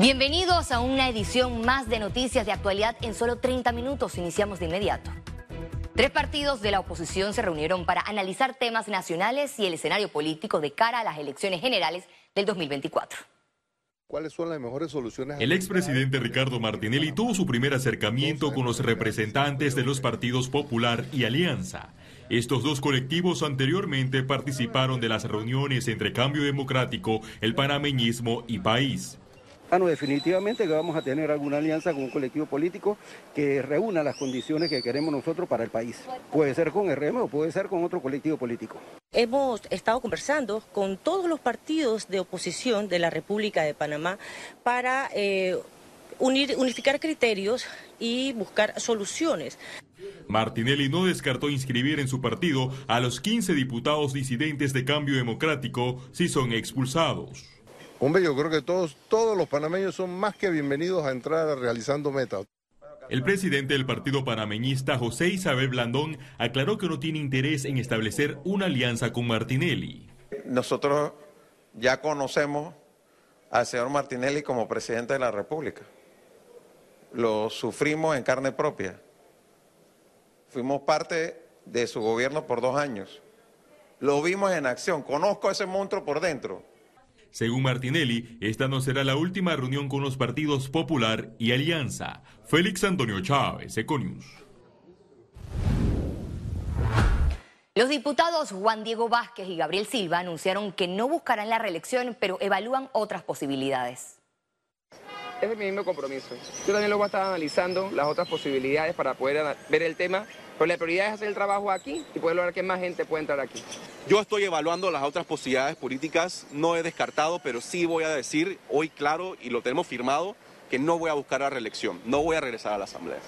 Bienvenidos a una edición más de Noticias de Actualidad en solo 30 minutos. Iniciamos de inmediato. Tres partidos de la oposición se reunieron para analizar temas nacionales y el escenario político de cara a las elecciones generales del 2024. ¿Cuáles son las mejores soluciones? El expresidente Ricardo Martinelli tuvo su primer acercamiento con los representantes de los partidos Popular y Alianza. Estos dos colectivos anteriormente participaron de las reuniones entre Cambio Democrático, el panameñismo y País. Bueno, definitivamente que vamos a tener alguna alianza con un colectivo político que reúna las condiciones que queremos nosotros para el país. Puede ser con RM o puede ser con otro colectivo político. Hemos estado conversando con todos los partidos de oposición de la República de Panamá para eh, unir, unificar criterios y buscar soluciones. Martinelli no descartó inscribir en su partido a los 15 diputados disidentes de Cambio Democrático si son expulsados. Hombre, yo creo que todos, todos los panameños son más que bienvenidos a entrar realizando metas. El presidente del partido panameñista, José Isabel Blandón, aclaró que no tiene interés en establecer una alianza con Martinelli. Nosotros ya conocemos al señor Martinelli como presidente de la República. Lo sufrimos en carne propia. Fuimos parte de su gobierno por dos años. Lo vimos en acción. Conozco a ese monstruo por dentro. Según Martinelli, esta no será la última reunión con los partidos Popular y Alianza. Félix Antonio Chávez, Econius. Los diputados Juan Diego Vázquez y Gabriel Silva anunciaron que no buscarán la reelección, pero evalúan otras posibilidades. Es mi mismo compromiso. Yo también luego estaba analizando las otras posibilidades para poder ver el tema, pero la prioridad es hacer el trabajo aquí y poder lograr que más gente pueda entrar aquí. Yo estoy evaluando las otras posibilidades políticas, no he descartado, pero sí voy a decir hoy claro y lo tenemos firmado que no voy a buscar la reelección, no voy a regresar a la Asamblea.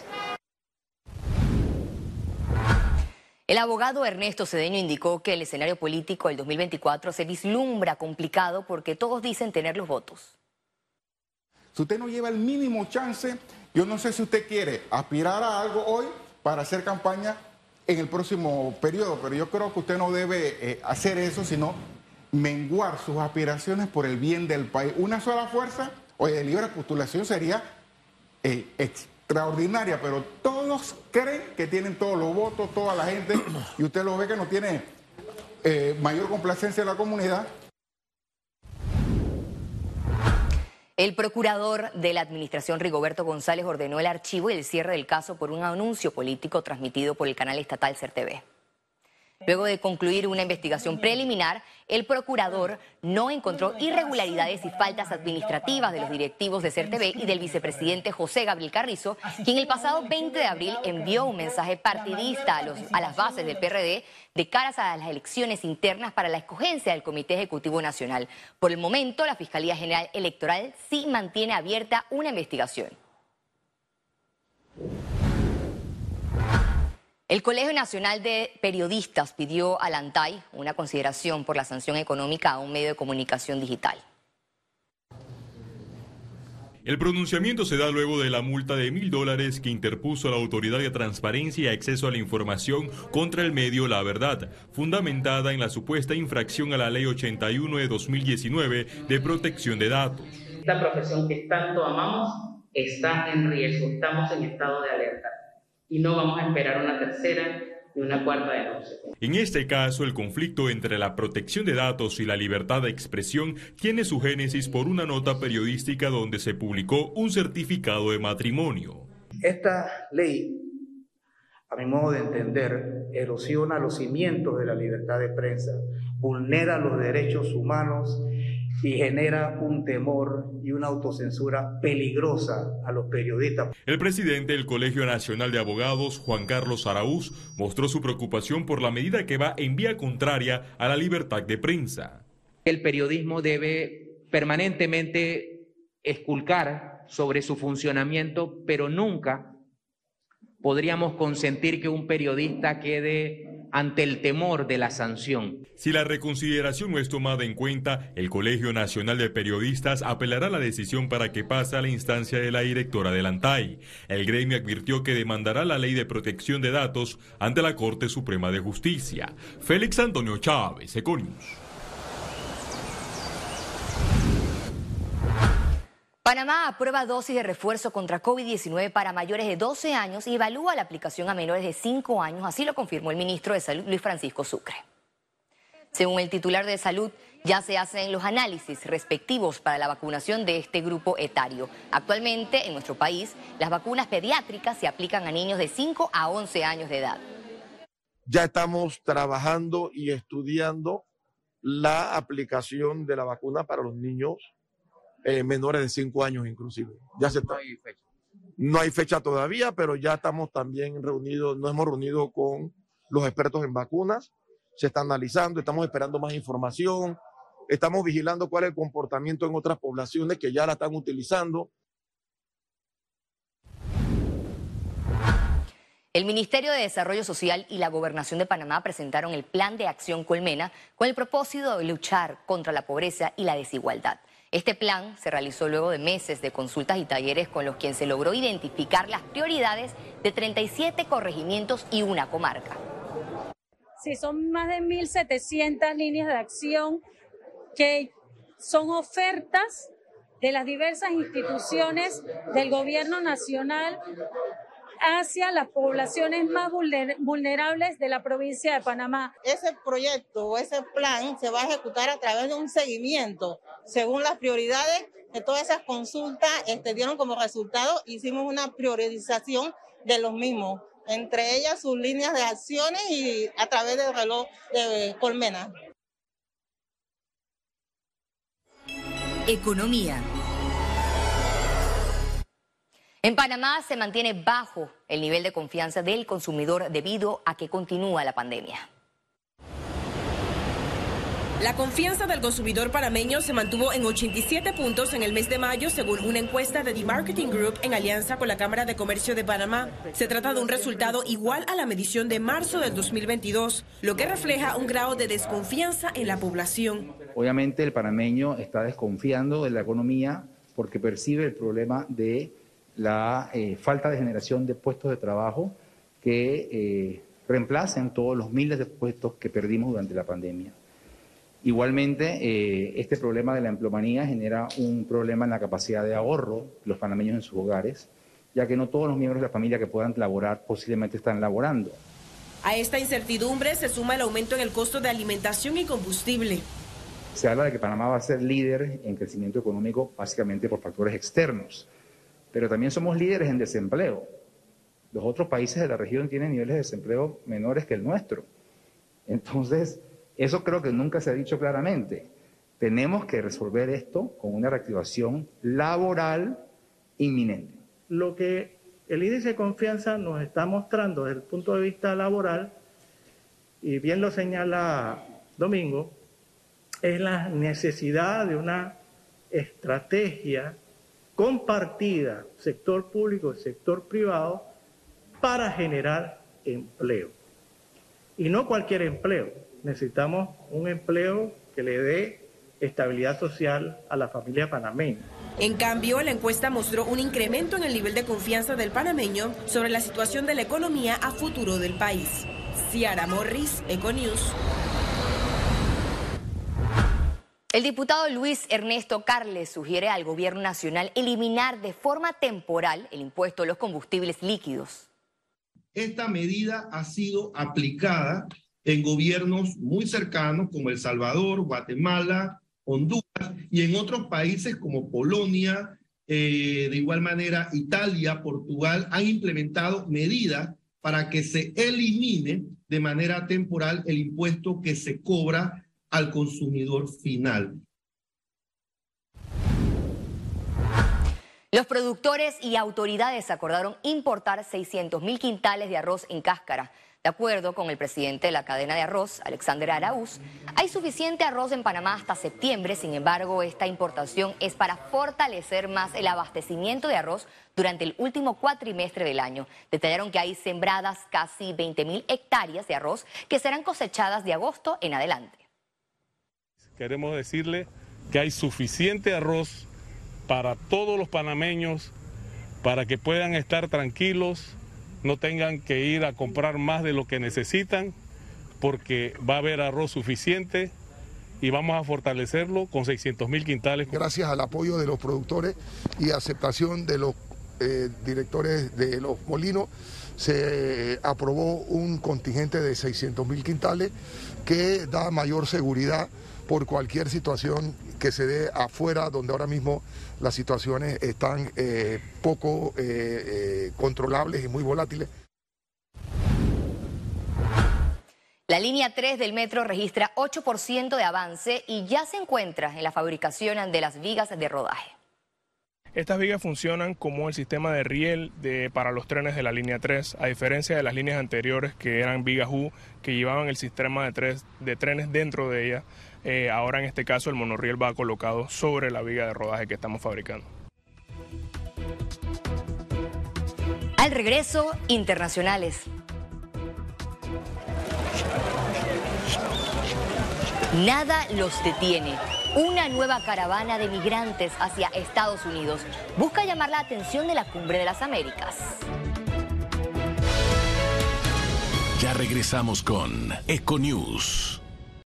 El abogado Ernesto Cedeño indicó que el escenario político del 2024 se vislumbra complicado porque todos dicen tener los votos. Si usted no lleva el mínimo chance, yo no sé si usted quiere aspirar a algo hoy para hacer campaña en el próximo periodo, pero yo creo que usted no debe eh, hacer eso, sino menguar sus aspiraciones por el bien del país. Una sola fuerza, oye, de libre postulación sería eh, extraordinaria, pero todos creen que tienen todos los votos, toda la gente, y usted lo ve que no tiene eh, mayor complacencia en la comunidad. El procurador de la Administración, Rigoberto González, ordenó el archivo y el cierre del caso por un anuncio político transmitido por el canal estatal CERTV. Luego de concluir una investigación preliminar, el procurador no encontró irregularidades y faltas administrativas de los directivos de CERTV y del vicepresidente José Gabriel Carrizo, quien el pasado 20 de abril envió un mensaje partidista a, las bases del PRD de caras a las elecciones internas para la escogencia del Comité Ejecutivo Nacional. Por el momento, la Fiscalía General Electoral sí mantiene abierta una investigación. El Colegio Nacional de Periodistas pidió al ANTAI una consideración por la sanción económica a un medio de comunicación digital. El pronunciamiento se da luego de la multa de mil dólares que interpuso la Autoridad de Transparencia y Acceso a la Información contra el medio La Verdad, fundamentada en la supuesta infracción a la Ley 81 de 2019 de protección de datos. Esta profesión que tanto amamos está en riesgo, estamos en estado de alerta y no vamos a esperar una tercera y una cuarta denuncia. En este caso, el conflicto entre la protección de datos y la libertad de expresión tiene su génesis por una nota periodística donde se publicó un certificado de matrimonio. Esta ley, a mi modo de entender, erosiona los cimientos de la libertad de prensa, vulnera los derechos humanos y genera un temor y una autocensura peligrosa a los periodistas. El presidente del Colegio Nacional de Abogados, Juan Carlos Araúz, mostró su preocupación por la medida que va en vía contraria a la libertad de prensa. El periodismo debe permanentemente esculcar sobre su funcionamiento, pero nunca podríamos consentir que un periodista quede ante el temor de la sanción. Si la reconsideración no es tomada en cuenta, el Colegio Nacional de Periodistas apelará la decisión para que pase a la instancia de la directora del ANTAI. El gremio advirtió que demandará la ley de protección de datos ante la Corte Suprema de Justicia. Félix Antonio Chávez, Econius. Panamá aprueba dosis de refuerzo contra COVID-19 para mayores de 12 años y evalúa la aplicación a menores de 5 años, así lo confirmó el ministro de Salud Luis Francisco Sucre. Según el titular de Salud, ya se hacen los análisis respectivos para la vacunación de este grupo etario. Actualmente en nuestro país, las vacunas pediátricas se aplican a niños de 5 a 11 años de edad. Ya estamos trabajando y estudiando la aplicación de la vacuna para los niños eh, menores de 5 años inclusive. Ya se está. No hay, fecha. no hay fecha todavía, pero ya estamos también reunidos, nos hemos reunido con los expertos en vacunas, se está analizando, estamos esperando más información, estamos vigilando cuál es el comportamiento en otras poblaciones que ya la están utilizando. El Ministerio de Desarrollo Social y la Gobernación de Panamá presentaron el Plan de Acción Colmena con el propósito de luchar contra la pobreza y la desigualdad. Este plan se realizó luego de meses de consultas y talleres con los que se logró identificar las prioridades de 37 corregimientos y una comarca. Sí, son más de 1.700 líneas de acción que son ofertas de las diversas instituciones del gobierno nacional hacia las poblaciones más vulnerables de la provincia de Panamá. Ese proyecto o ese plan se va a ejecutar a través de un seguimiento según las prioridades de todas esas consultas este, dieron como resultado, hicimos una priorización de los mismos, entre ellas sus líneas de acciones y a través del reloj de Colmena. Economía. En Panamá se mantiene bajo el nivel de confianza del consumidor debido a que continúa la pandemia. La confianza del consumidor panameño se mantuvo en 87 puntos en el mes de mayo, según una encuesta de The Marketing Group en alianza con la Cámara de Comercio de Panamá. Se trata de un resultado igual a la medición de marzo del 2022, lo que refleja un grado de desconfianza en la población. Obviamente el panameño está desconfiando de la economía porque percibe el problema de la eh, falta de generación de puestos de trabajo que eh, reemplacen todos los miles de puestos que perdimos durante la pandemia. Igualmente, eh, este problema de la empleomanía genera un problema en la capacidad de ahorro de los panameños en sus hogares, ya que no todos los miembros de la familia que puedan laborar posiblemente están laborando. A esta incertidumbre se suma el aumento en el costo de alimentación y combustible. Se habla de que Panamá va a ser líder en crecimiento económico básicamente por factores externos, pero también somos líderes en desempleo. Los otros países de la región tienen niveles de desempleo menores que el nuestro. Entonces, eso creo que nunca se ha dicho claramente. Tenemos que resolver esto con una reactivación laboral inminente. Lo que el índice de confianza nos está mostrando desde el punto de vista laboral, y bien lo señala Domingo, es la necesidad de una estrategia compartida, sector público y sector privado, para generar empleo. Y no cualquier empleo, necesitamos un empleo que le dé estabilidad social a la familia panameña. En cambio, la encuesta mostró un incremento en el nivel de confianza del panameño sobre la situación de la economía a futuro del país. Ciara Morris, Econews. El diputado Luis Ernesto Carles sugiere al gobierno nacional eliminar de forma temporal el impuesto a los combustibles líquidos. Esta medida ha sido aplicada en gobiernos muy cercanos como El Salvador, Guatemala, Honduras y en otros países como Polonia, eh, de igual manera Italia, Portugal, han implementado medidas para que se elimine de manera temporal el impuesto que se cobra al consumidor final. Los productores y autoridades acordaron importar 600 mil quintales de arroz en cáscara de acuerdo con el presidente de la cadena de arroz, Alexander Araúz, hay suficiente arroz en Panamá hasta septiembre, sin embargo, esta importación es para fortalecer más el abastecimiento de arroz durante el último cuatrimestre del año. Detallaron que hay sembradas casi 20 mil hectáreas de arroz que serán cosechadas de agosto en adelante. Queremos decirle que hay suficiente arroz para todos los panameños, para que puedan estar tranquilos no tengan que ir a comprar más de lo que necesitan, porque va a haber arroz suficiente y vamos a fortalecerlo con 600 mil quintales. Gracias al apoyo de los productores y aceptación de los eh, directores de los molinos, se aprobó un contingente de 600 mil quintales que da mayor seguridad por cualquier situación que se dé afuera, donde ahora mismo las situaciones están eh, poco eh, controlables y muy volátiles. La línea 3 del metro registra 8% de avance y ya se encuentra en la fabricación de las vigas de rodaje. Estas vigas funcionan como el sistema de riel de, para los trenes de la línea 3, a diferencia de las líneas anteriores que eran vigas U, que llevaban el sistema de, tres, de trenes dentro de ella. Eh, ahora en este caso el monorriel va colocado sobre la viga de rodaje que estamos fabricando. Al regreso, internacionales. Nada los detiene. Una nueva caravana de migrantes hacia Estados Unidos busca llamar la atención de la Cumbre de las Américas. Ya regresamos con Econews.